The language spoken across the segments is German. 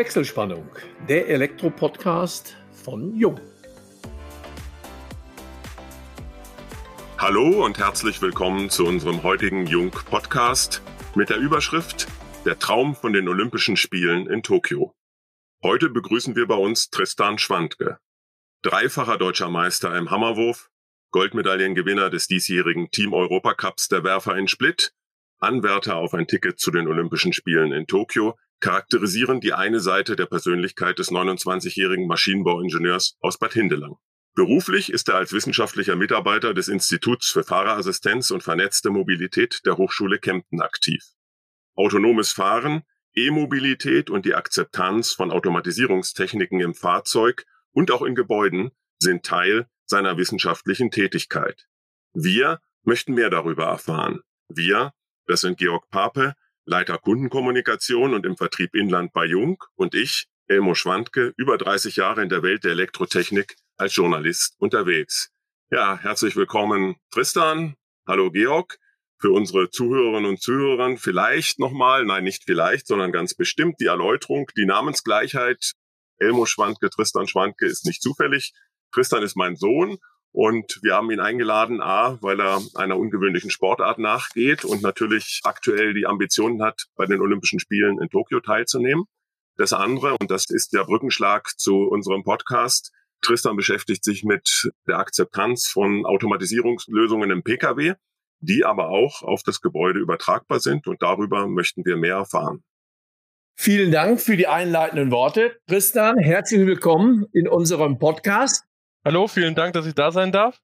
Wechselspannung, der Elektro-Podcast von Jung. Hallo und herzlich willkommen zu unserem heutigen Jung-Podcast mit der Überschrift Der Traum von den Olympischen Spielen in Tokio. Heute begrüßen wir bei uns Tristan Schwandke, dreifacher deutscher Meister im Hammerwurf, Goldmedaillengewinner des diesjährigen Team Europacups der Werfer in Split, Anwärter auf ein Ticket zu den Olympischen Spielen in Tokio, charakterisieren die eine Seite der Persönlichkeit des 29-jährigen Maschinenbauingenieurs aus Bad Hindelang. Beruflich ist er als wissenschaftlicher Mitarbeiter des Instituts für Fahrerassistenz und vernetzte Mobilität der Hochschule Kempten aktiv. Autonomes Fahren, E-Mobilität und die Akzeptanz von Automatisierungstechniken im Fahrzeug und auch in Gebäuden sind Teil seiner wissenschaftlichen Tätigkeit. Wir möchten mehr darüber erfahren. Wir, das sind Georg Pape, Leiter Kundenkommunikation und im Vertrieb Inland bei Jung und ich, Elmo Schwandke, über 30 Jahre in der Welt der Elektrotechnik als Journalist unterwegs. Ja, herzlich willkommen Tristan. Hallo Georg. Für unsere Zuhörerinnen und Zuhörer vielleicht nochmal, nein, nicht vielleicht, sondern ganz bestimmt die Erläuterung, die Namensgleichheit. Elmo Schwandke, Tristan Schwandke ist nicht zufällig. Tristan ist mein Sohn und wir haben ihn eingeladen, A, weil er einer ungewöhnlichen Sportart nachgeht und natürlich aktuell die Ambitionen hat, bei den Olympischen Spielen in Tokio teilzunehmen. Das andere, und das ist der Brückenschlag zu unserem Podcast, Tristan beschäftigt sich mit der Akzeptanz von Automatisierungslösungen im Pkw, die aber auch auf das Gebäude übertragbar sind und darüber möchten wir mehr erfahren. Vielen Dank für die einleitenden Worte. Tristan, herzlich willkommen in unserem Podcast. Hallo, vielen Dank, dass ich da sein darf.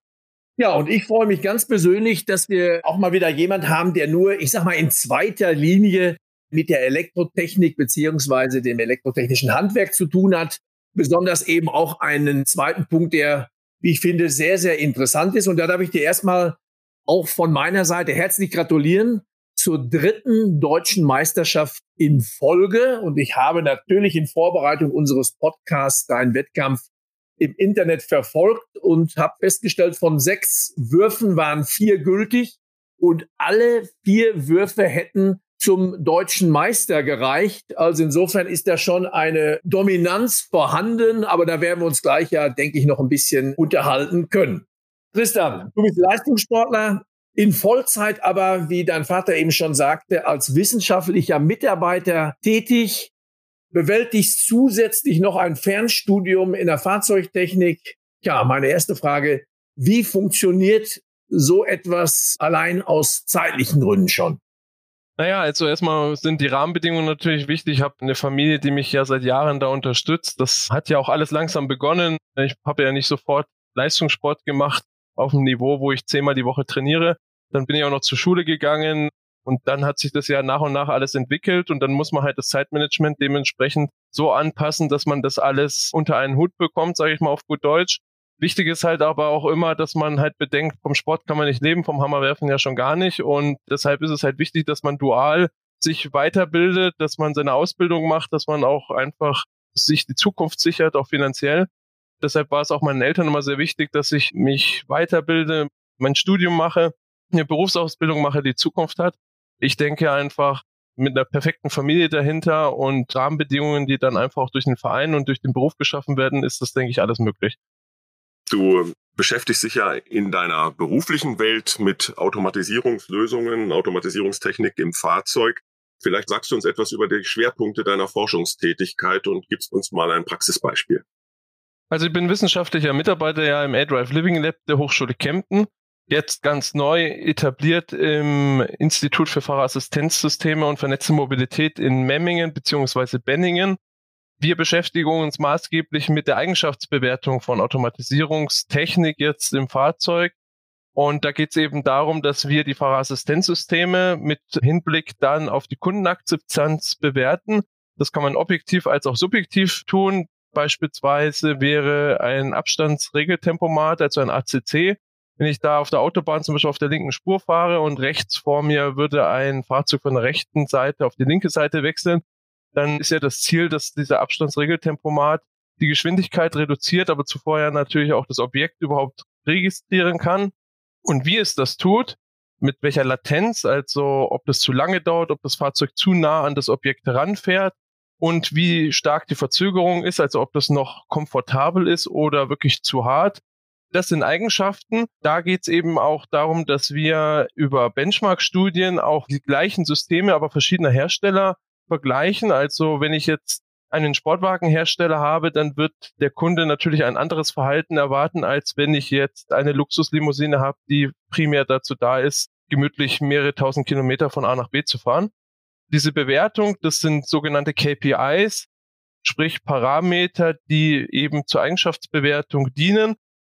Ja, und ich freue mich ganz persönlich, dass wir auch mal wieder jemand haben, der nur, ich sag mal, in zweiter Linie mit der Elektrotechnik beziehungsweise dem elektrotechnischen Handwerk zu tun hat besonders eben auch einen zweiten Punkt, der, wie ich finde, sehr, sehr interessant ist. Und da darf ich dir erstmal auch von meiner Seite herzlich gratulieren zur dritten deutschen Meisterschaft in Folge. Und ich habe natürlich in Vorbereitung unseres Podcasts deinen Wettkampf im Internet verfolgt und habe festgestellt, von sechs Würfen waren vier gültig und alle vier Würfe hätten zum deutschen Meister gereicht. Also insofern ist da schon eine Dominanz vorhanden, aber da werden wir uns gleich ja, denke ich, noch ein bisschen unterhalten können. Tristan, du bist Leistungssportler in Vollzeit, aber wie dein Vater eben schon sagte, als wissenschaftlicher Mitarbeiter tätig, bewältigst zusätzlich noch ein Fernstudium in der Fahrzeugtechnik. Ja, meine erste Frage, wie funktioniert so etwas allein aus zeitlichen Gründen schon? Naja, also erstmal sind die Rahmenbedingungen natürlich wichtig. Ich habe eine Familie, die mich ja seit Jahren da unterstützt. Das hat ja auch alles langsam begonnen. Ich habe ja nicht sofort Leistungssport gemacht auf dem Niveau, wo ich zehnmal die Woche trainiere. Dann bin ich auch noch zur Schule gegangen und dann hat sich das ja nach und nach alles entwickelt und dann muss man halt das Zeitmanagement dementsprechend so anpassen, dass man das alles unter einen Hut bekommt, sage ich mal auf gut Deutsch. Wichtig ist halt aber auch immer, dass man halt bedenkt, vom Sport kann man nicht leben, vom Hammerwerfen ja schon gar nicht. Und deshalb ist es halt wichtig, dass man dual sich weiterbildet, dass man seine Ausbildung macht, dass man auch einfach sich die Zukunft sichert, auch finanziell. Deshalb war es auch meinen Eltern immer sehr wichtig, dass ich mich weiterbilde, mein Studium mache, eine Berufsausbildung mache, die Zukunft hat. Ich denke einfach, mit einer perfekten Familie dahinter und Rahmenbedingungen, die dann einfach auch durch den Verein und durch den Beruf geschaffen werden, ist das, denke ich, alles möglich. Du beschäftigst dich ja in deiner beruflichen Welt mit Automatisierungslösungen, Automatisierungstechnik im Fahrzeug. Vielleicht sagst du uns etwas über die Schwerpunkte deiner Forschungstätigkeit und gibst uns mal ein Praxisbeispiel. Also ich bin wissenschaftlicher Mitarbeiter ja im A-Drive Living Lab der Hochschule Kempten. Jetzt ganz neu etabliert im Institut für Fahrerassistenzsysteme und vernetzte Mobilität in Memmingen bzw. Benningen. Wir beschäftigen uns maßgeblich mit der Eigenschaftsbewertung von Automatisierungstechnik jetzt im Fahrzeug. Und da geht es eben darum, dass wir die Fahrerassistenzsysteme mit Hinblick dann auf die Kundenakzeptanz bewerten. Das kann man objektiv als auch subjektiv tun. Beispielsweise wäre ein Abstandsregeltempomat, also ein ACC, wenn ich da auf der Autobahn zum Beispiel auf der linken Spur fahre und rechts vor mir würde ein Fahrzeug von der rechten Seite auf die linke Seite wechseln, dann ist ja das Ziel, dass dieser Abstandsregeltempomat die Geschwindigkeit reduziert, aber zuvor ja natürlich auch das Objekt überhaupt registrieren kann. Und wie es das tut, mit welcher Latenz, also ob das zu lange dauert, ob das Fahrzeug zu nah an das Objekt heranfährt, und wie stark die Verzögerung ist, also ob das noch komfortabel ist oder wirklich zu hart. Das sind Eigenschaften. Da geht es eben auch darum, dass wir über Benchmark-Studien auch die gleichen Systeme, aber verschiedener Hersteller vergleichen. Also wenn ich jetzt einen Sportwagenhersteller habe, dann wird der Kunde natürlich ein anderes Verhalten erwarten, als wenn ich jetzt eine Luxuslimousine habe, die primär dazu da ist, gemütlich mehrere tausend Kilometer von A nach B zu fahren. Diese Bewertung, das sind sogenannte KPIs, sprich Parameter, die eben zur Eigenschaftsbewertung dienen.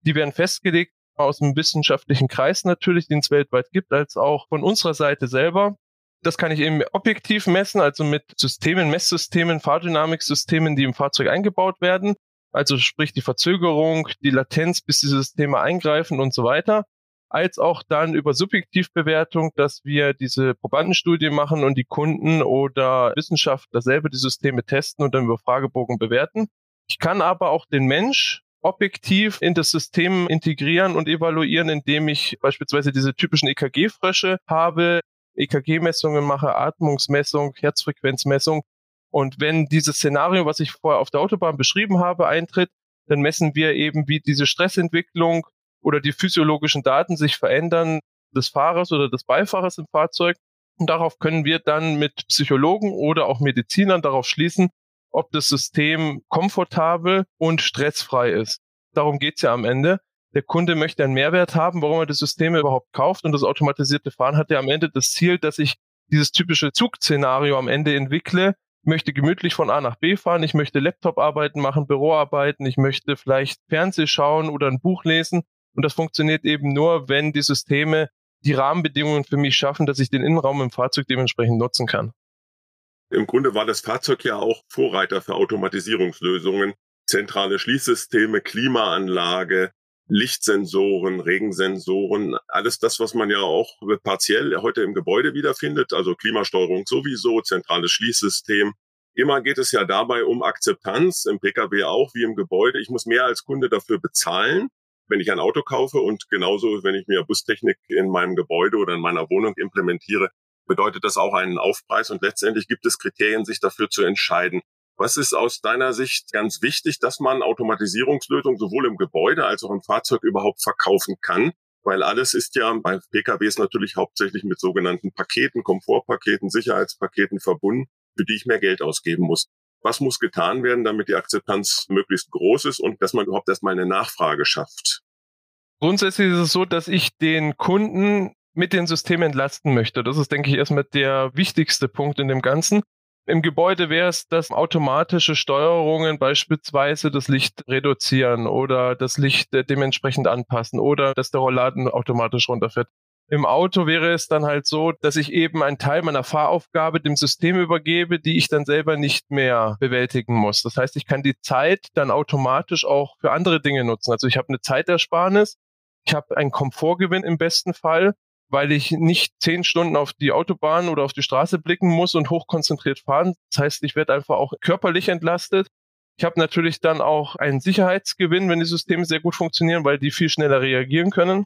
Die werden festgelegt aus dem wissenschaftlichen Kreis natürlich, den es weltweit gibt, als auch von unserer Seite selber. Das kann ich eben objektiv messen, also mit Systemen, Messsystemen, Fahrdynamiksystemen, die im Fahrzeug eingebaut werden. Also sprich die Verzögerung, die Latenz, bis die Systeme eingreifen und so weiter als auch dann über Subjektivbewertung, dass wir diese Probandenstudie machen und die Kunden oder Wissenschaftler selber die Systeme testen und dann über Fragebogen bewerten. Ich kann aber auch den Mensch objektiv in das System integrieren und evaluieren, indem ich beispielsweise diese typischen EKG-Frösche habe, EKG-Messungen mache, Atmungsmessung, Herzfrequenzmessung. Und wenn dieses Szenario, was ich vorher auf der Autobahn beschrieben habe, eintritt, dann messen wir eben, wie diese Stressentwicklung oder die physiologischen Daten sich verändern des Fahrers oder des Beifahrers im Fahrzeug. Und darauf können wir dann mit Psychologen oder auch Medizinern darauf schließen, ob das System komfortabel und stressfrei ist. Darum geht's ja am Ende. Der Kunde möchte einen Mehrwert haben, warum er das System überhaupt kauft. Und das automatisierte Fahren hat ja am Ende das Ziel, dass ich dieses typische Zugszenario am Ende entwickle. Ich möchte gemütlich von A nach B fahren, ich möchte Laptop-Arbeiten machen, Büroarbeiten, ich möchte vielleicht Fernseh schauen oder ein Buch lesen und das funktioniert eben nur, wenn die Systeme die Rahmenbedingungen für mich schaffen, dass ich den Innenraum im Fahrzeug dementsprechend nutzen kann. Im Grunde war das Fahrzeug ja auch Vorreiter für Automatisierungslösungen. Zentrale Schließsysteme, Klimaanlage, Lichtsensoren, Regensensoren, alles das, was man ja auch partiell heute im Gebäude wiederfindet, also Klimasteuerung sowieso, zentrales Schließsystem. Immer geht es ja dabei um Akzeptanz, im Pkw auch wie im Gebäude. Ich muss mehr als Kunde dafür bezahlen wenn ich ein Auto kaufe und genauso, wenn ich mir Bustechnik in meinem Gebäude oder in meiner Wohnung implementiere, bedeutet das auch einen Aufpreis und letztendlich gibt es Kriterien, sich dafür zu entscheiden. Was ist aus deiner Sicht ganz wichtig, dass man Automatisierungslösungen sowohl im Gebäude als auch im Fahrzeug überhaupt verkaufen kann? Weil alles ist ja bei PKWs natürlich hauptsächlich mit sogenannten Paketen, Komfortpaketen, Sicherheitspaketen verbunden, für die ich mehr Geld ausgeben muss. Was muss getan werden, damit die Akzeptanz möglichst groß ist und dass man überhaupt erstmal eine Nachfrage schafft? Grundsätzlich ist es so, dass ich den Kunden mit den Systemen entlasten möchte. Das ist, denke ich, erstmal der wichtigste Punkt in dem Ganzen. Im Gebäude wäre es, dass automatische Steuerungen beispielsweise das Licht reduzieren oder das Licht dementsprechend anpassen oder dass der Rollladen automatisch runterfährt. Im Auto wäre es dann halt so, dass ich eben einen Teil meiner Fahraufgabe dem System übergebe, die ich dann selber nicht mehr bewältigen muss. Das heißt, ich kann die Zeit dann automatisch auch für andere Dinge nutzen. Also ich habe eine Zeitersparnis, ich habe einen Komfortgewinn im besten Fall, weil ich nicht zehn Stunden auf die Autobahn oder auf die Straße blicken muss und hochkonzentriert fahren. Das heißt, ich werde einfach auch körperlich entlastet. Ich habe natürlich dann auch einen Sicherheitsgewinn, wenn die Systeme sehr gut funktionieren, weil die viel schneller reagieren können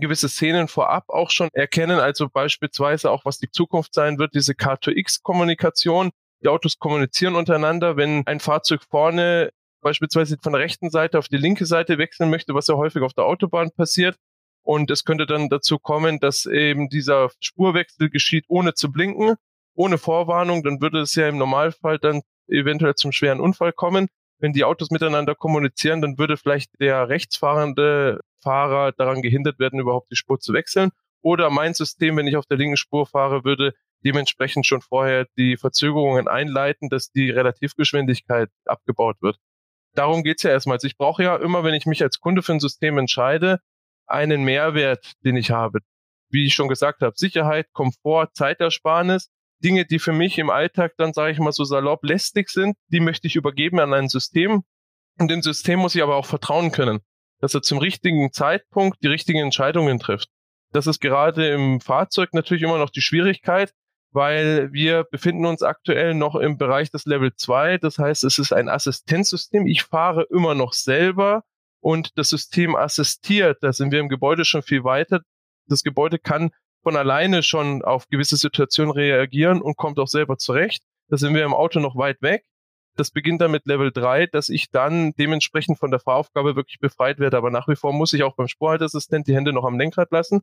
gewisse Szenen vorab auch schon erkennen, also beispielsweise auch was die Zukunft sein wird, diese K2X-Kommunikation. Die Autos kommunizieren untereinander, wenn ein Fahrzeug vorne beispielsweise von der rechten Seite auf die linke Seite wechseln möchte, was ja häufig auf der Autobahn passiert. Und es könnte dann dazu kommen, dass eben dieser Spurwechsel geschieht, ohne zu blinken, ohne Vorwarnung. Dann würde es ja im Normalfall dann eventuell zum schweren Unfall kommen. Wenn die Autos miteinander kommunizieren, dann würde vielleicht der rechtsfahrende Fahrer daran gehindert werden, überhaupt die Spur zu wechseln. Oder mein System, wenn ich auf der linken Spur fahre, würde dementsprechend schon vorher die Verzögerungen einleiten, dass die Relativgeschwindigkeit abgebaut wird. Darum geht's ja erstmal. Also ich brauche ja immer, wenn ich mich als Kunde für ein System entscheide, einen Mehrwert, den ich habe. Wie ich schon gesagt habe, Sicherheit, Komfort, Zeitersparnis, Dinge, die für mich im Alltag dann, sage ich mal so salopp, lästig sind, die möchte ich übergeben an ein System. Und dem System muss ich aber auch vertrauen können dass er zum richtigen Zeitpunkt die richtigen Entscheidungen trifft. Das ist gerade im Fahrzeug natürlich immer noch die Schwierigkeit, weil wir befinden uns aktuell noch im Bereich des Level 2. Das heißt, es ist ein Assistenzsystem. Ich fahre immer noch selber und das System assistiert. Da sind wir im Gebäude schon viel weiter. Das Gebäude kann von alleine schon auf gewisse Situationen reagieren und kommt auch selber zurecht. Da sind wir im Auto noch weit weg. Das beginnt dann mit Level 3, dass ich dann dementsprechend von der Fahraufgabe wirklich befreit werde. Aber nach wie vor muss ich auch beim Spurhalteassistent die Hände noch am Lenkrad lassen.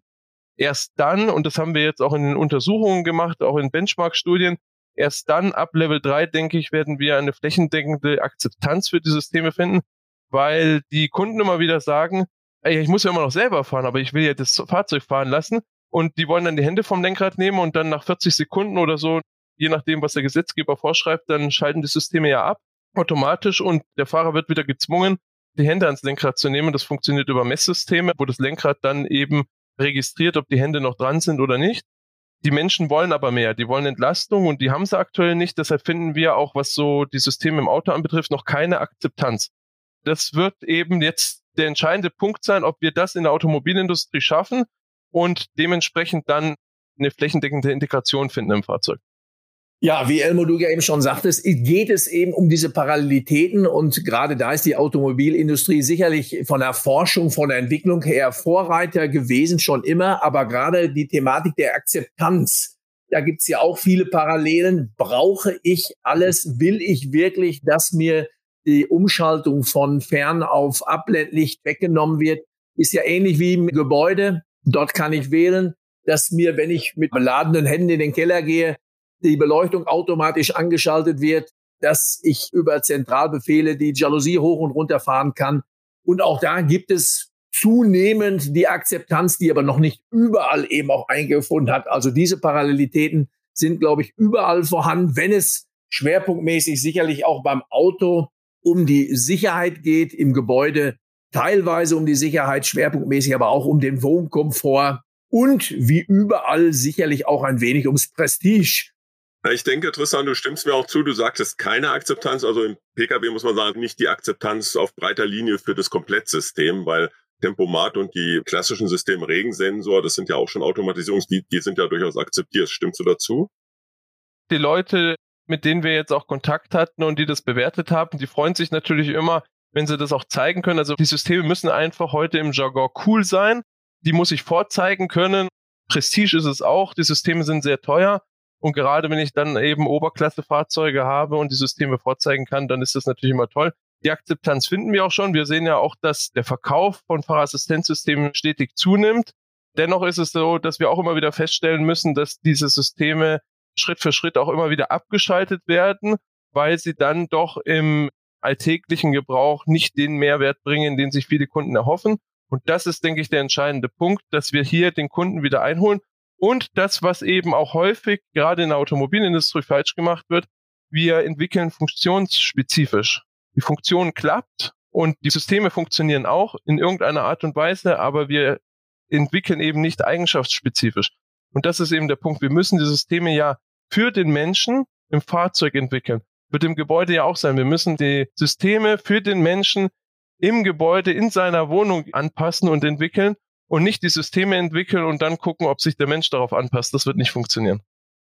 Erst dann, und das haben wir jetzt auch in den Untersuchungen gemacht, auch in Benchmark-Studien, erst dann ab Level 3, denke ich, werden wir eine flächendeckende Akzeptanz für die Systeme finden, weil die Kunden immer wieder sagen, ey, ich muss ja immer noch selber fahren, aber ich will ja das Fahrzeug fahren lassen. Und die wollen dann die Hände vom Lenkrad nehmen und dann nach 40 Sekunden oder so, je nachdem, was der Gesetzgeber vorschreibt, dann schalten die Systeme ja ab automatisch und der Fahrer wird wieder gezwungen, die Hände ans Lenkrad zu nehmen. Das funktioniert über Messsysteme, wo das Lenkrad dann eben registriert, ob die Hände noch dran sind oder nicht. Die Menschen wollen aber mehr, die wollen Entlastung und die haben sie aktuell nicht. Deshalb finden wir auch, was so die Systeme im Auto anbetrifft, noch keine Akzeptanz. Das wird eben jetzt der entscheidende Punkt sein, ob wir das in der Automobilindustrie schaffen und dementsprechend dann eine flächendeckende Integration finden im Fahrzeug. Ja, wie Elmo du eben schon sagtest, geht es eben um diese Parallelitäten und gerade da ist die Automobilindustrie sicherlich von der Forschung, von der Entwicklung her Vorreiter gewesen, schon immer, aber gerade die Thematik der Akzeptanz, da gibt's ja auch viele Parallelen. Brauche ich alles? Will ich wirklich, dass mir die Umschaltung von fern auf Abblendlicht weggenommen wird? Ist ja ähnlich wie im Gebäude. Dort kann ich wählen, dass mir, wenn ich mit beladenen Händen in den Keller gehe, die Beleuchtung automatisch angeschaltet wird, dass ich über Zentralbefehle die Jalousie hoch und runter fahren kann. Und auch da gibt es zunehmend die Akzeptanz, die aber noch nicht überall eben auch eingefunden hat. Also diese Parallelitäten sind, glaube ich, überall vorhanden, wenn es schwerpunktmäßig sicherlich auch beim Auto um die Sicherheit geht, im Gebäude teilweise um die Sicherheit, schwerpunktmäßig aber auch um den Wohnkomfort und wie überall sicherlich auch ein wenig ums Prestige. Ich denke, Tristan, du stimmst mir auch zu. Du sagtest keine Akzeptanz. Also im Pkw muss man sagen, nicht die Akzeptanz auf breiter Linie für das Komplettsystem, weil Tempomat und die klassischen Systeme Regensensor, das sind ja auch schon Automatisierungs, die, die sind ja durchaus akzeptiert. Stimmst du dazu? Die Leute, mit denen wir jetzt auch Kontakt hatten und die das bewertet haben, die freuen sich natürlich immer, wenn sie das auch zeigen können. Also die Systeme müssen einfach heute im Jargon cool sein. Die muss ich vorzeigen können. Prestige ist es auch. Die Systeme sind sehr teuer. Und gerade wenn ich dann eben Oberklasse-Fahrzeuge habe und die Systeme vorzeigen kann, dann ist das natürlich immer toll. Die Akzeptanz finden wir auch schon. Wir sehen ja auch, dass der Verkauf von Fahrassistenzsystemen stetig zunimmt. Dennoch ist es so, dass wir auch immer wieder feststellen müssen, dass diese Systeme Schritt für Schritt auch immer wieder abgeschaltet werden, weil sie dann doch im alltäglichen Gebrauch nicht den Mehrwert bringen, den sich viele Kunden erhoffen. Und das ist, denke ich, der entscheidende Punkt, dass wir hier den Kunden wieder einholen und das, was eben auch häufig gerade in der Automobilindustrie falsch gemacht wird, wir entwickeln funktionsspezifisch. Die Funktion klappt und die Systeme funktionieren auch in irgendeiner Art und Weise, aber wir entwickeln eben nicht eigenschaftsspezifisch. Und das ist eben der Punkt. Wir müssen die Systeme ja für den Menschen im Fahrzeug entwickeln. Wird im Gebäude ja auch sein. Wir müssen die Systeme für den Menschen im Gebäude, in seiner Wohnung anpassen und entwickeln und nicht die Systeme entwickeln und dann gucken, ob sich der Mensch darauf anpasst. Das wird nicht funktionieren.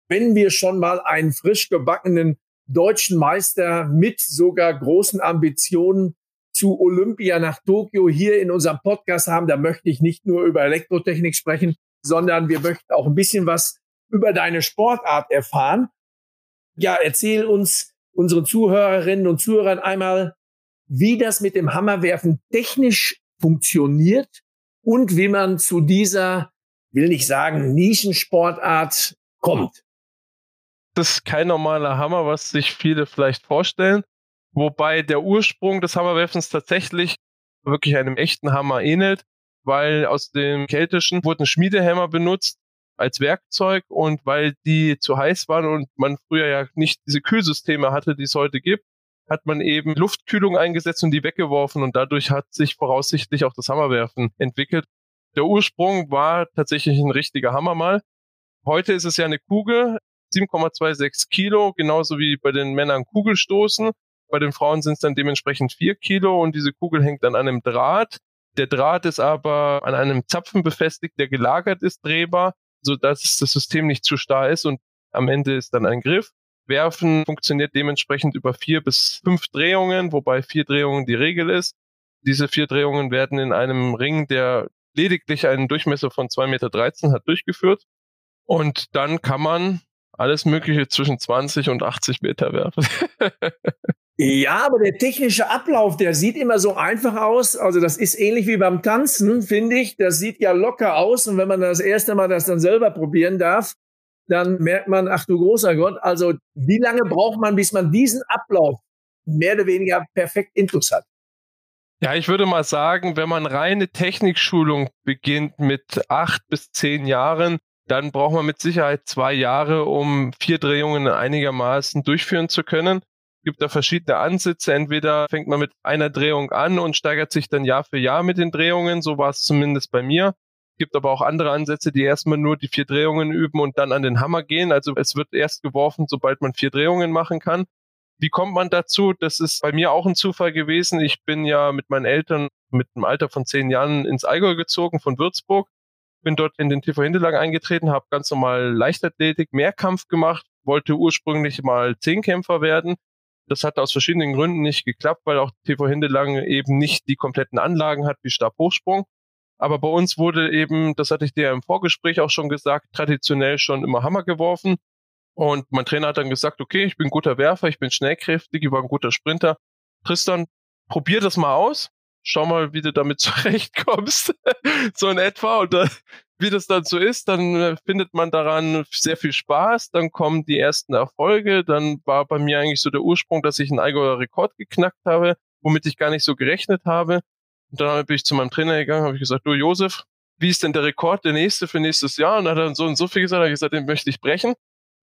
Wenn wir schon mal einen frisch gebackenen deutschen Meister mit sogar großen Ambitionen zu Olympia nach Tokio hier in unserem Podcast haben, da möchte ich nicht nur über Elektrotechnik sprechen, sondern wir möchten auch ein bisschen was über deine Sportart erfahren. Ja, erzähl uns, unseren Zuhörerinnen und Zuhörern einmal, wie das mit dem Hammerwerfen technisch funktioniert und wie man zu dieser, will nicht sagen, Nischensportart kommt. Das ist kein normaler Hammer, was sich viele vielleicht vorstellen. Wobei der Ursprung des Hammerwerfens tatsächlich wirklich einem echten Hammer ähnelt, weil aus dem Keltischen wurden Schmiedehämmer benutzt als Werkzeug und weil die zu heiß waren und man früher ja nicht diese Kühlsysteme hatte, die es heute gibt, hat man eben Luftkühlung eingesetzt und die weggeworfen und dadurch hat sich voraussichtlich auch das Hammerwerfen entwickelt. Der Ursprung war tatsächlich ein richtiger Hammer mal. Heute ist es ja eine Kugel, 7,26 Kilo, genauso wie bei den Männern Kugelstoßen. Bei den Frauen sind es dann dementsprechend vier Kilo und diese Kugel hängt an einem Draht. Der Draht ist aber an einem Zapfen befestigt, der gelagert ist, drehbar, sodass das System nicht zu starr ist und am Ende ist dann ein Griff. Werfen funktioniert dementsprechend über vier bis fünf Drehungen, wobei vier Drehungen die Regel ist. Diese vier Drehungen werden in einem Ring, der lediglich einen Durchmesser von 2,13 Meter hat, durchgeführt. Und dann kann man alles Mögliche zwischen 20 und 80 Meter werfen. Ja, aber der technische Ablauf, der sieht immer so einfach aus. Also das ist ähnlich wie beim Tanzen, finde ich. Das sieht ja locker aus. Und wenn man das erste Mal das dann selber probieren darf, dann merkt man, ach du großer Gott, also wie lange braucht man, bis man diesen Ablauf mehr oder weniger perfekt intus hat? Ja, ich würde mal sagen, wenn man reine Technikschulung beginnt mit acht bis zehn Jahren, dann braucht man mit Sicherheit zwei Jahre, um vier Drehungen einigermaßen durchführen zu können gibt da verschiedene Ansätze. Entweder fängt man mit einer Drehung an und steigert sich dann Jahr für Jahr mit den Drehungen. So war es zumindest bei mir. Gibt aber auch andere Ansätze, die erstmal nur die vier Drehungen üben und dann an den Hammer gehen. Also es wird erst geworfen, sobald man vier Drehungen machen kann. Wie kommt man dazu? Das ist bei mir auch ein Zufall gewesen. Ich bin ja mit meinen Eltern mit einem Alter von zehn Jahren ins Allgäu gezogen von Würzburg. Bin dort in den TV Hindelang eingetreten, habe ganz normal Leichtathletik, Mehrkampf gemacht, wollte ursprünglich mal Zehnkämpfer werden, das hat aus verschiedenen Gründen nicht geklappt, weil auch TV Hindelang eben nicht die kompletten Anlagen hat wie Stabhochsprung. Aber bei uns wurde eben, das hatte ich dir im Vorgespräch auch schon gesagt, traditionell schon immer Hammer geworfen. Und mein Trainer hat dann gesagt, okay, ich bin guter Werfer, ich bin schnellkräftig, ich war ein guter Sprinter. Tristan, probier das mal aus. Schau mal, wie du damit zurechtkommst. so in etwa. Und da wie das dann so ist, dann äh, findet man daran sehr viel Spaß, dann kommen die ersten Erfolge, dann war bei mir eigentlich so der Ursprung, dass ich einen Allgäuer Rekord geknackt habe, womit ich gar nicht so gerechnet habe. Und dann bin ich zu meinem Trainer gegangen, habe ich gesagt, du Josef, wie ist denn der Rekord, der nächste für nächstes Jahr? Und dann hat er so und so viel gesagt, hat gesagt, den möchte ich brechen.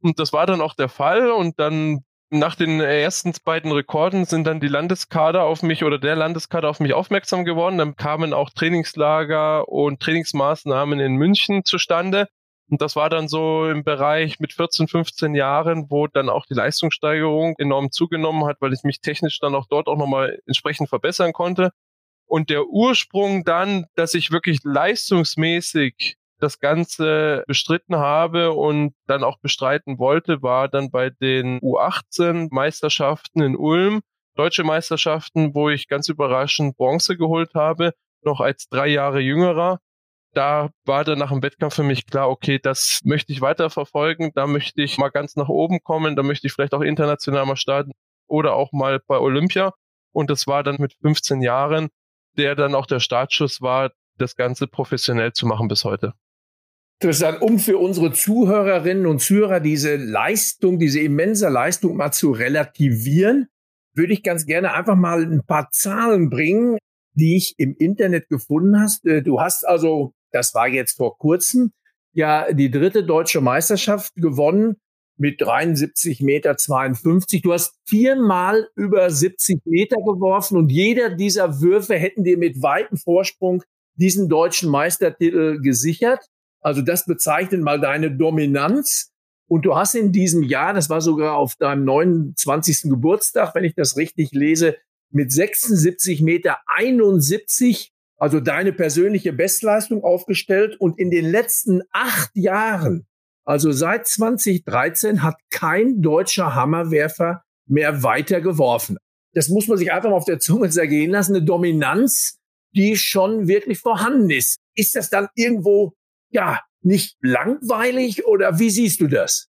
Und das war dann auch der Fall. Und dann nach den ersten beiden Rekorden sind dann die Landeskader auf mich oder der Landeskader auf mich aufmerksam geworden. Dann kamen auch Trainingslager und Trainingsmaßnahmen in München zustande. Und das war dann so im Bereich mit 14, 15 Jahren, wo dann auch die Leistungssteigerung enorm zugenommen hat, weil ich mich technisch dann auch dort auch nochmal entsprechend verbessern konnte. Und der Ursprung dann, dass ich wirklich leistungsmäßig das Ganze bestritten habe und dann auch bestreiten wollte, war dann bei den U18 Meisterschaften in Ulm, deutsche Meisterschaften, wo ich ganz überraschend Bronze geholt habe, noch als drei Jahre jüngerer. Da war dann nach dem Wettkampf für mich klar, okay, das möchte ich weiter verfolgen, da möchte ich mal ganz nach oben kommen, da möchte ich vielleicht auch international mal starten oder auch mal bei Olympia. Und das war dann mit 15 Jahren, der dann auch der Startschuss war, das Ganze professionell zu machen bis heute. Tristan, um für unsere Zuhörerinnen und Zuhörer diese Leistung, diese immense Leistung mal zu relativieren, würde ich ganz gerne einfach mal ein paar Zahlen bringen, die ich im Internet gefunden hast. Äh, du hast also, das war jetzt vor kurzem, ja die dritte deutsche Meisterschaft gewonnen mit 73 Meter 52. Du hast viermal über 70 Meter geworfen und jeder dieser Würfe hätten dir mit weitem Vorsprung diesen deutschen Meistertitel gesichert. Also das bezeichnet mal deine Dominanz. Und du hast in diesem Jahr, das war sogar auf deinem 29. Geburtstag, wenn ich das richtig lese, mit 76 Meter 71, also deine persönliche Bestleistung aufgestellt. Und in den letzten acht Jahren, also seit 2013, hat kein deutscher Hammerwerfer mehr weiter geworfen. Das muss man sich einfach mal auf der Zunge zergehen lassen. Eine Dominanz, die schon wirklich vorhanden ist. Ist das dann irgendwo ja, nicht langweilig oder wie siehst du das?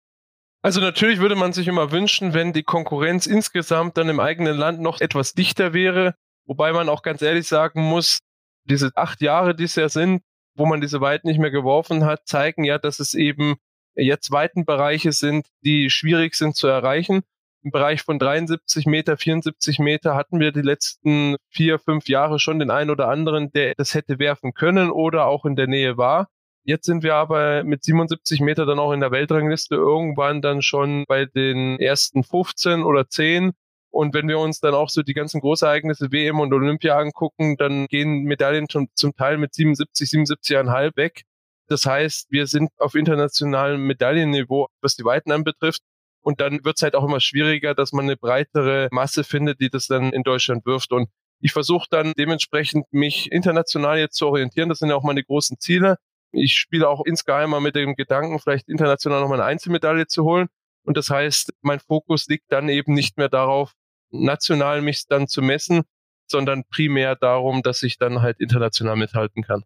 Also natürlich würde man sich immer wünschen, wenn die Konkurrenz insgesamt dann im eigenen Land noch etwas dichter wäre, wobei man auch ganz ehrlich sagen muss, diese acht Jahre, die es ja sind, wo man diese Weiten nicht mehr geworfen hat, zeigen ja, dass es eben jetzt Weitenbereiche sind, die schwierig sind zu erreichen. Im Bereich von 73 Meter, 74 Meter hatten wir die letzten vier, fünf Jahre schon den einen oder anderen, der das hätte werfen können oder auch in der Nähe war. Jetzt sind wir aber mit 77 Meter dann auch in der Weltrangliste irgendwann dann schon bei den ersten 15 oder 10. Und wenn wir uns dann auch so die ganzen Großereignisse WM und Olympia angucken, dann gehen Medaillen schon zum Teil mit 77, 77,5 weg. Das heißt, wir sind auf internationalem Medaillenniveau, was die Weiten anbetrifft. Und dann wird es halt auch immer schwieriger, dass man eine breitere Masse findet, die das dann in Deutschland wirft. Und ich versuche dann dementsprechend mich international jetzt zu orientieren. Das sind ja auch meine großen Ziele. Ich spiele auch insgeheim mal mit dem Gedanken, vielleicht international nochmal eine Einzelmedaille zu holen. Und das heißt, mein Fokus liegt dann eben nicht mehr darauf, national mich dann zu messen, sondern primär darum, dass ich dann halt international mithalten kann.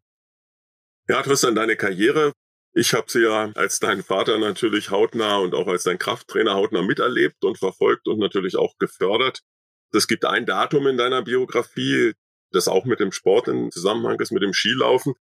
Ja, Tristan, deine Karriere, ich habe sie ja als dein Vater natürlich hautnah und auch als dein Krafttrainer hautnah miterlebt und verfolgt und natürlich auch gefördert. Es gibt ein Datum in deiner Biografie, das auch mit dem Sport in Zusammenhang ist, mit dem Skilaufen,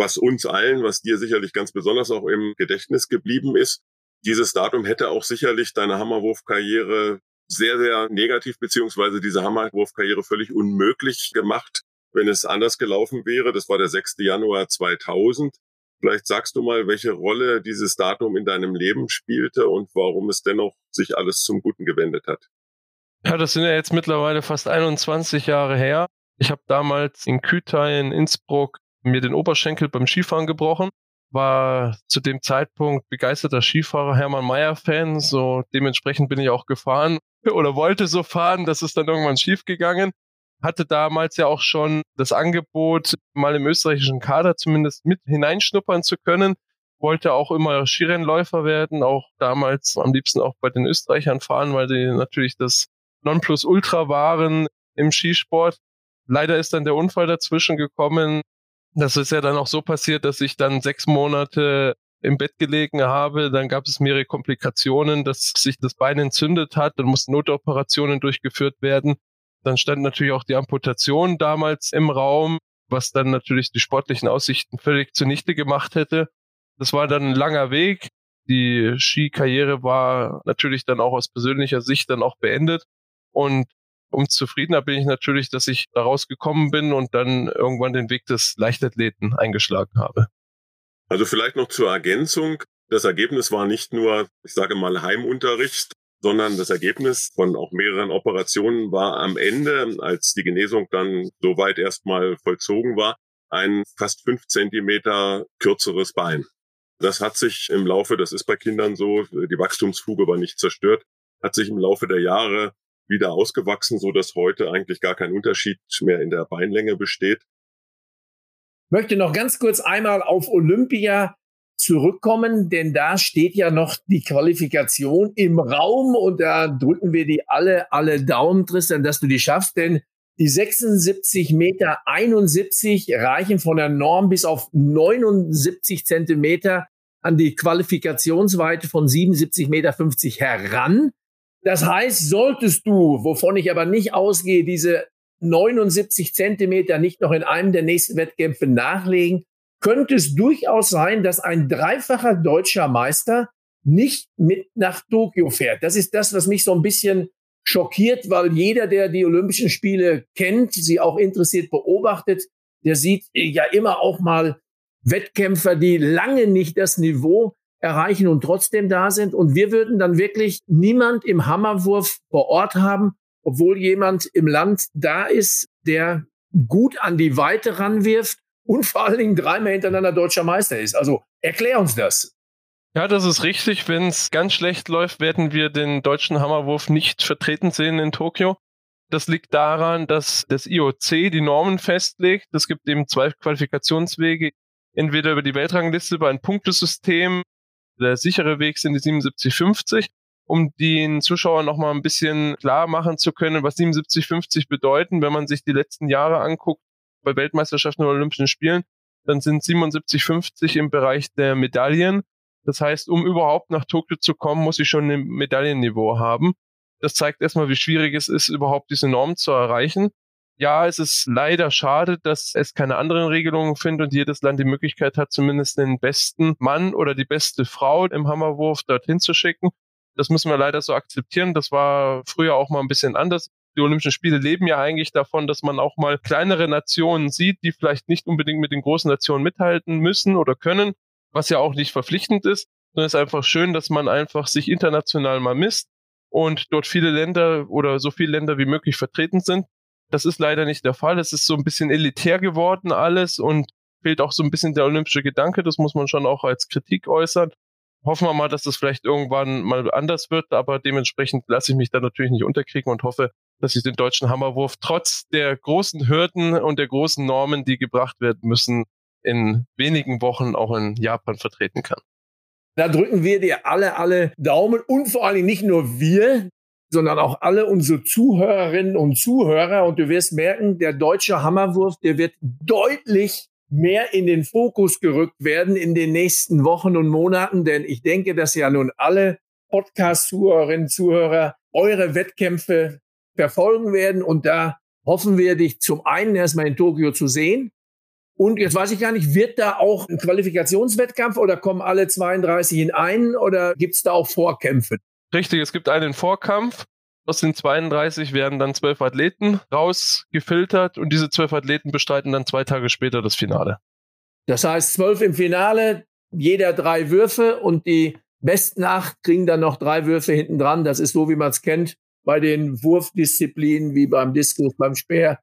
was uns allen, was dir sicherlich ganz besonders auch im Gedächtnis geblieben ist. Dieses Datum hätte auch sicherlich deine Hammerwurfkarriere sehr, sehr negativ, beziehungsweise diese Hammerwurfkarriere völlig unmöglich gemacht, wenn es anders gelaufen wäre. Das war der 6. Januar 2000. Vielleicht sagst du mal, welche Rolle dieses Datum in deinem Leben spielte und warum es dennoch sich alles zum Guten gewendet hat. Ja, das sind ja jetzt mittlerweile fast 21 Jahre her. Ich habe damals in Kütai in Innsbruck mir den Oberschenkel beim Skifahren gebrochen. War zu dem Zeitpunkt begeisterter Skifahrer, Hermann Mayer-Fan. So dementsprechend bin ich auch gefahren oder wollte so fahren. Das ist dann irgendwann schief gegangen. Hatte damals ja auch schon das Angebot, mal im österreichischen Kader zumindest mit hineinschnuppern zu können. Wollte auch immer Skirennläufer werden, auch damals am liebsten auch bei den Österreichern fahren, weil die natürlich das Nonplusultra waren im Skisport. Leider ist dann der Unfall dazwischen gekommen. Das ist ja dann auch so passiert, dass ich dann sechs Monate im Bett gelegen habe. Dann gab es mehrere Komplikationen, dass sich das Bein entzündet hat. Dann mussten Notoperationen durchgeführt werden. Dann stand natürlich auch die Amputation damals im Raum, was dann natürlich die sportlichen Aussichten völlig zunichte gemacht hätte. Das war dann ein langer Weg. Die Skikarriere war natürlich dann auch aus persönlicher Sicht dann auch beendet. Und um zufriedener bin ich natürlich, dass ich da rausgekommen bin und dann irgendwann den Weg des Leichtathleten eingeschlagen habe. Also vielleicht noch zur Ergänzung. Das Ergebnis war nicht nur, ich sage mal, Heimunterricht, sondern das Ergebnis von auch mehreren Operationen war am Ende, als die Genesung dann soweit erstmal vollzogen war, ein fast fünf Zentimeter kürzeres Bein. Das hat sich im Laufe, das ist bei Kindern so, die Wachstumsfuge war nicht zerstört, hat sich im Laufe der Jahre wieder ausgewachsen, so dass heute eigentlich gar kein Unterschied mehr in der Beinlänge besteht. Ich möchte noch ganz kurz einmal auf Olympia zurückkommen, denn da steht ja noch die Qualifikation im Raum und da drücken wir die alle, alle Daumen, Tristan, dass du die schaffst, denn die 76 Meter 71 reichen von der Norm bis auf 79 Zentimeter an die Qualifikationsweite von 77 Meter 50 heran. Das heißt, solltest du, wovon ich aber nicht ausgehe, diese 79 Zentimeter nicht noch in einem der nächsten Wettkämpfe nachlegen, könnte es durchaus sein, dass ein dreifacher deutscher Meister nicht mit nach Tokio fährt. Das ist das, was mich so ein bisschen schockiert, weil jeder, der die Olympischen Spiele kennt, sie auch interessiert beobachtet, der sieht ja immer auch mal Wettkämpfer, die lange nicht das Niveau erreichen und trotzdem da sind. Und wir würden dann wirklich niemand im Hammerwurf vor Ort haben, obwohl jemand im Land da ist, der gut an die Weite ranwirft und vor allen Dingen dreimal hintereinander deutscher Meister ist. Also erklär uns das. Ja, das ist richtig. Wenn es ganz schlecht läuft, werden wir den deutschen Hammerwurf nicht vertreten sehen in Tokio. Das liegt daran, dass das IOC die Normen festlegt. Es gibt eben zwei Qualifikationswege. Entweder über die Weltrangliste über ein Punktesystem der sichere Weg sind die 7750, um den Zuschauern nochmal ein bisschen klar machen zu können, was 7750 bedeuten, wenn man sich die letzten Jahre anguckt bei Weltmeisterschaften oder Olympischen Spielen, dann sind 7750 im Bereich der Medaillen. Das heißt, um überhaupt nach Tokio zu kommen, muss ich schon ein Medaillenniveau haben. Das zeigt erstmal, wie schwierig es ist, überhaupt diese Norm zu erreichen ja, es ist leider schade, dass es keine anderen Regelungen findet und jedes Land die Möglichkeit hat, zumindest den besten Mann oder die beste Frau im Hammerwurf dorthin zu schicken. Das müssen wir leider so akzeptieren. Das war früher auch mal ein bisschen anders. Die Olympischen Spiele leben ja eigentlich davon, dass man auch mal kleinere Nationen sieht, die vielleicht nicht unbedingt mit den großen Nationen mithalten müssen oder können, was ja auch nicht verpflichtend ist, sondern es ist einfach schön, dass man einfach sich international mal misst und dort viele Länder oder so viele Länder wie möglich vertreten sind. Das ist leider nicht der Fall. Es ist so ein bisschen elitär geworden alles und fehlt auch so ein bisschen der olympische Gedanke. Das muss man schon auch als Kritik äußern. Hoffen wir mal, dass das vielleicht irgendwann mal anders wird, aber dementsprechend lasse ich mich da natürlich nicht unterkriegen und hoffe, dass ich den deutschen Hammerwurf trotz der großen Hürden und der großen Normen, die gebracht werden müssen, in wenigen Wochen auch in Japan vertreten kann. Da drücken wir dir alle, alle Daumen und vor allen Dingen nicht nur wir, sondern auch alle unsere Zuhörerinnen und Zuhörer. Und du wirst merken, der deutsche Hammerwurf, der wird deutlich mehr in den Fokus gerückt werden in den nächsten Wochen und Monaten, denn ich denke, dass ja nun alle Podcast-Zuhörerinnen, Zuhörer eure Wettkämpfe verfolgen werden. Und da hoffen wir, dich zum einen erstmal in Tokio zu sehen. Und jetzt weiß ich gar nicht, wird da auch ein Qualifikationswettkampf oder kommen alle 32 in einen oder gibt es da auch Vorkämpfe? Richtig, es gibt einen Vorkampf. Aus den 32 werden dann zwölf Athleten rausgefiltert und diese zwölf Athleten bestreiten dann zwei Tage später das Finale. Das heißt, zwölf im Finale, jeder drei Würfe und die besten acht kriegen dann noch drei Würfe hinten dran. Das ist so, wie man es kennt bei den Wurfdisziplinen wie beim Diskus, beim Speer.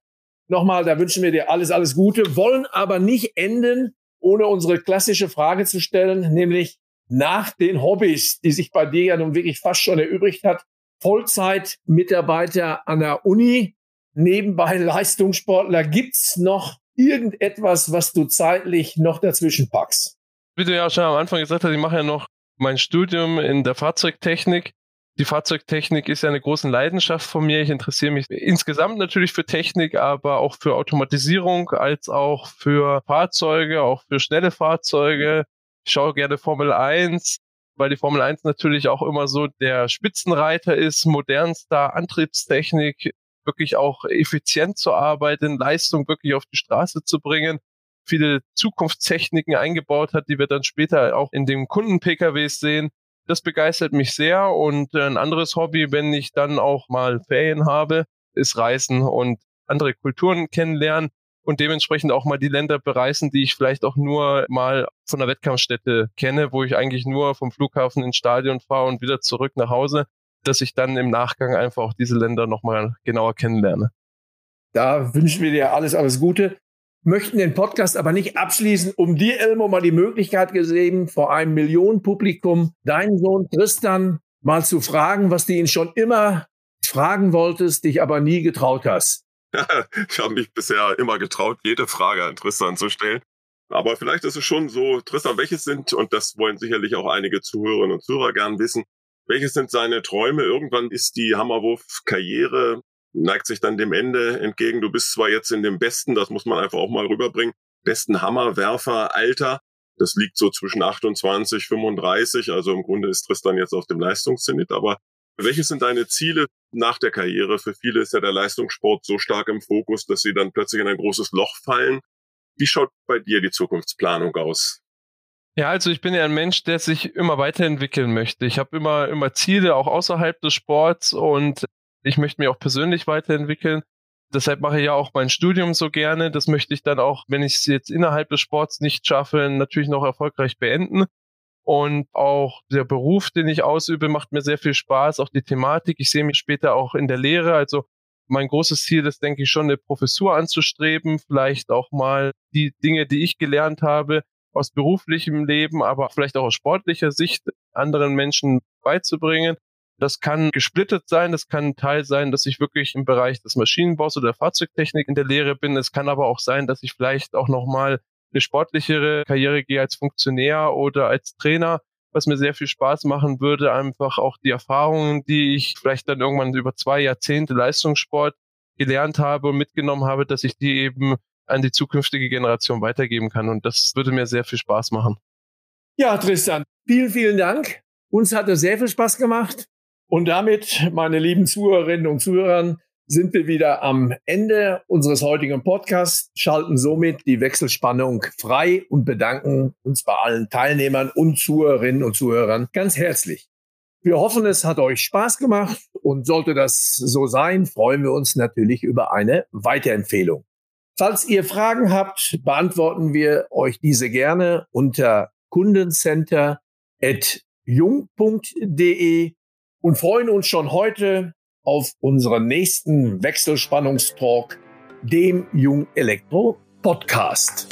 Nochmal, da wünschen wir dir alles, alles Gute, wollen aber nicht enden, ohne unsere klassische Frage zu stellen, nämlich nach den Hobbys, die sich bei dir ja nun wirklich fast schon erübrigt hat. Vollzeit-Mitarbeiter an der Uni, nebenbei Leistungssportler. Gibt's noch irgendetwas, was du zeitlich noch dazwischen packst? Wie du ja schon am Anfang gesagt hast, ich mache ja noch mein Studium in der Fahrzeugtechnik. Die Fahrzeugtechnik ist ja eine große Leidenschaft von mir. Ich interessiere mich insgesamt natürlich für Technik, aber auch für Automatisierung, als auch für Fahrzeuge, auch für schnelle Fahrzeuge. Ich schaue gerne Formel 1, weil die Formel 1 natürlich auch immer so der Spitzenreiter ist, modernster Antriebstechnik, wirklich auch effizient zu arbeiten, Leistung wirklich auf die Straße zu bringen viele Zukunftstechniken eingebaut hat, die wir dann später auch in den Kunden-PKWs sehen. Das begeistert mich sehr und ein anderes Hobby, wenn ich dann auch mal Ferien habe, ist Reisen und andere Kulturen kennenlernen und dementsprechend auch mal die Länder bereisen, die ich vielleicht auch nur mal von der Wettkampfstätte kenne, wo ich eigentlich nur vom Flughafen ins Stadion fahre und wieder zurück nach Hause, dass ich dann im Nachgang einfach auch diese Länder nochmal genauer kennenlerne. Da wünschen wir dir alles, alles Gute möchten den Podcast aber nicht abschließen, um dir, Elmo, mal die Möglichkeit gesehen, vor einem Millionenpublikum deinen Sohn Tristan mal zu fragen, was du ihn schon immer fragen wolltest, dich aber nie getraut hast. ich habe mich bisher immer getraut, jede Frage an Tristan zu stellen. Aber vielleicht ist es schon so, Tristan, welches sind, und das wollen sicherlich auch einige Zuhörerinnen und Zuhörer gern wissen, welches sind seine Träume? Irgendwann ist die Hammerwurf-Karriere neigt sich dann dem Ende entgegen. Du bist zwar jetzt in dem besten, das muss man einfach auch mal rüberbringen, besten Hammerwerfer Alter. Das liegt so zwischen 28, 35. Also im Grunde ist Tristan jetzt auf dem Leistungszenit. Aber welche sind deine Ziele nach der Karriere? Für viele ist ja der Leistungssport so stark im Fokus, dass sie dann plötzlich in ein großes Loch fallen. Wie schaut bei dir die Zukunftsplanung aus? Ja, also ich bin ja ein Mensch, der sich immer weiterentwickeln möchte. Ich habe immer, immer Ziele, auch außerhalb des Sports und ich möchte mich auch persönlich weiterentwickeln. Deshalb mache ich ja auch mein Studium so gerne. Das möchte ich dann auch, wenn ich es jetzt innerhalb des Sports nicht schaffe, natürlich noch erfolgreich beenden. Und auch der Beruf, den ich ausübe, macht mir sehr viel Spaß. Auch die Thematik. Ich sehe mich später auch in der Lehre. Also mein großes Ziel ist, denke ich, schon eine Professur anzustreben. Vielleicht auch mal die Dinge, die ich gelernt habe, aus beruflichem Leben, aber vielleicht auch aus sportlicher Sicht anderen Menschen beizubringen. Das kann gesplittet sein, das kann ein Teil sein, dass ich wirklich im Bereich des Maschinenbaus oder der Fahrzeugtechnik in der Lehre bin. Es kann aber auch sein, dass ich vielleicht auch nochmal eine sportlichere Karriere gehe als Funktionär oder als Trainer, was mir sehr viel Spaß machen würde. Einfach auch die Erfahrungen, die ich vielleicht dann irgendwann über zwei Jahrzehnte Leistungssport gelernt habe und mitgenommen habe, dass ich die eben an die zukünftige Generation weitergeben kann. Und das würde mir sehr viel Spaß machen. Ja, Tristan, vielen, vielen Dank. Uns hat es sehr viel Spaß gemacht. Und damit, meine lieben Zuhörerinnen und Zuhörer, sind wir wieder am Ende unseres heutigen Podcasts, schalten somit die Wechselspannung frei und bedanken uns bei allen Teilnehmern und Zuhörerinnen und Zuhörern ganz herzlich. Wir hoffen, es hat euch Spaß gemacht und sollte das so sein, freuen wir uns natürlich über eine Weiterempfehlung. Falls ihr Fragen habt, beantworten wir euch diese gerne unter kundencenter.jung.de und freuen uns schon heute auf unseren nächsten Wechselspannungstalk, dem Jung Elektro Podcast.